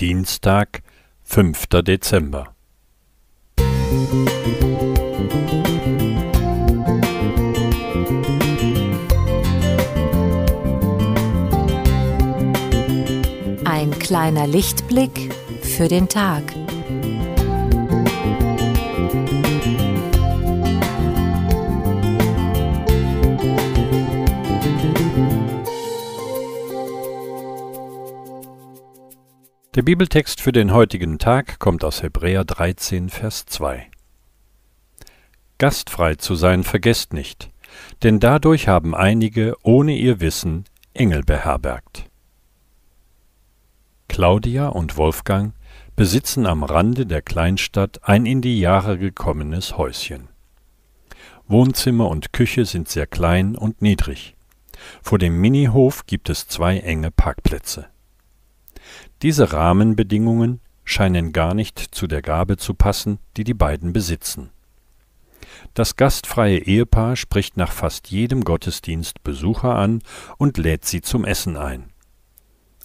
Dienstag, fünfter Dezember. Ein kleiner Lichtblick für den Tag. Der Bibeltext für den heutigen Tag kommt aus Hebräer 13, Vers 2. Gastfrei zu sein vergesst nicht, denn dadurch haben einige ohne ihr Wissen Engel beherbergt. Claudia und Wolfgang besitzen am Rande der Kleinstadt ein in die Jahre gekommenes Häuschen. Wohnzimmer und Küche sind sehr klein und niedrig. Vor dem Minihof gibt es zwei enge Parkplätze. Diese Rahmenbedingungen scheinen gar nicht zu der Gabe zu passen, die die beiden besitzen. Das gastfreie Ehepaar spricht nach fast jedem Gottesdienst Besucher an und lädt sie zum Essen ein.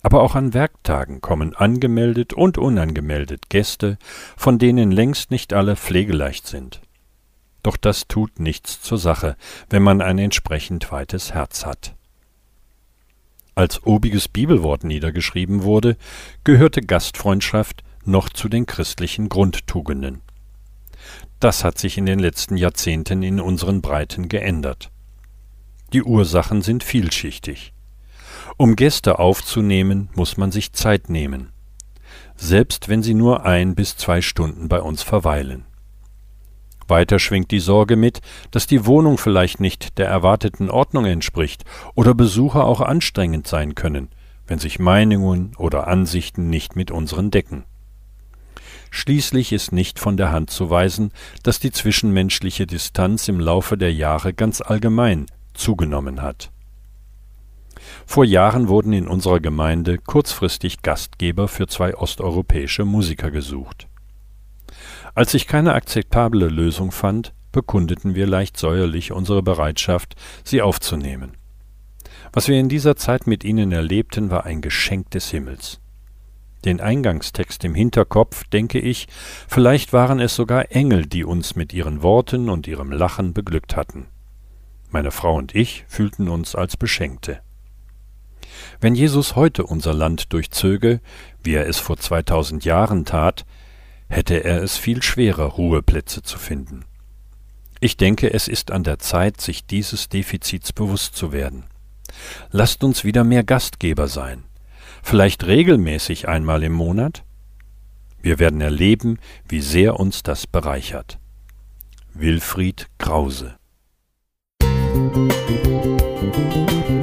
Aber auch an Werktagen kommen angemeldet und unangemeldet Gäste, von denen längst nicht alle pflegeleicht sind. Doch das tut nichts zur Sache, wenn man ein entsprechend weites Herz hat. Als obiges Bibelwort niedergeschrieben wurde, gehörte Gastfreundschaft noch zu den christlichen Grundtugenden. Das hat sich in den letzten Jahrzehnten in unseren Breiten geändert. Die Ursachen sind vielschichtig. Um Gäste aufzunehmen, muss man sich Zeit nehmen, selbst wenn sie nur ein bis zwei Stunden bei uns verweilen. Weiter schwingt die Sorge mit, dass die Wohnung vielleicht nicht der erwarteten Ordnung entspricht oder Besucher auch anstrengend sein können, wenn sich Meinungen oder Ansichten nicht mit unseren decken. Schließlich ist nicht von der Hand zu weisen, dass die zwischenmenschliche Distanz im Laufe der Jahre ganz allgemein zugenommen hat. Vor Jahren wurden in unserer Gemeinde kurzfristig Gastgeber für zwei osteuropäische Musiker gesucht. Als sich keine akzeptable Lösung fand, bekundeten wir leicht säuerlich unsere Bereitschaft, sie aufzunehmen. Was wir in dieser Zeit mit ihnen erlebten, war ein Geschenk des Himmels. Den Eingangstext im Hinterkopf, denke ich, vielleicht waren es sogar Engel, die uns mit ihren Worten und ihrem Lachen beglückt hatten. Meine Frau und ich fühlten uns als Beschenkte. Wenn Jesus heute unser Land durchzöge, wie er es vor 2000 Jahren tat, hätte er es viel schwerer, Ruheplätze zu finden. Ich denke, es ist an der Zeit, sich dieses Defizits bewusst zu werden. Lasst uns wieder mehr Gastgeber sein. Vielleicht regelmäßig einmal im Monat? Wir werden erleben, wie sehr uns das bereichert. Wilfried Krause Musik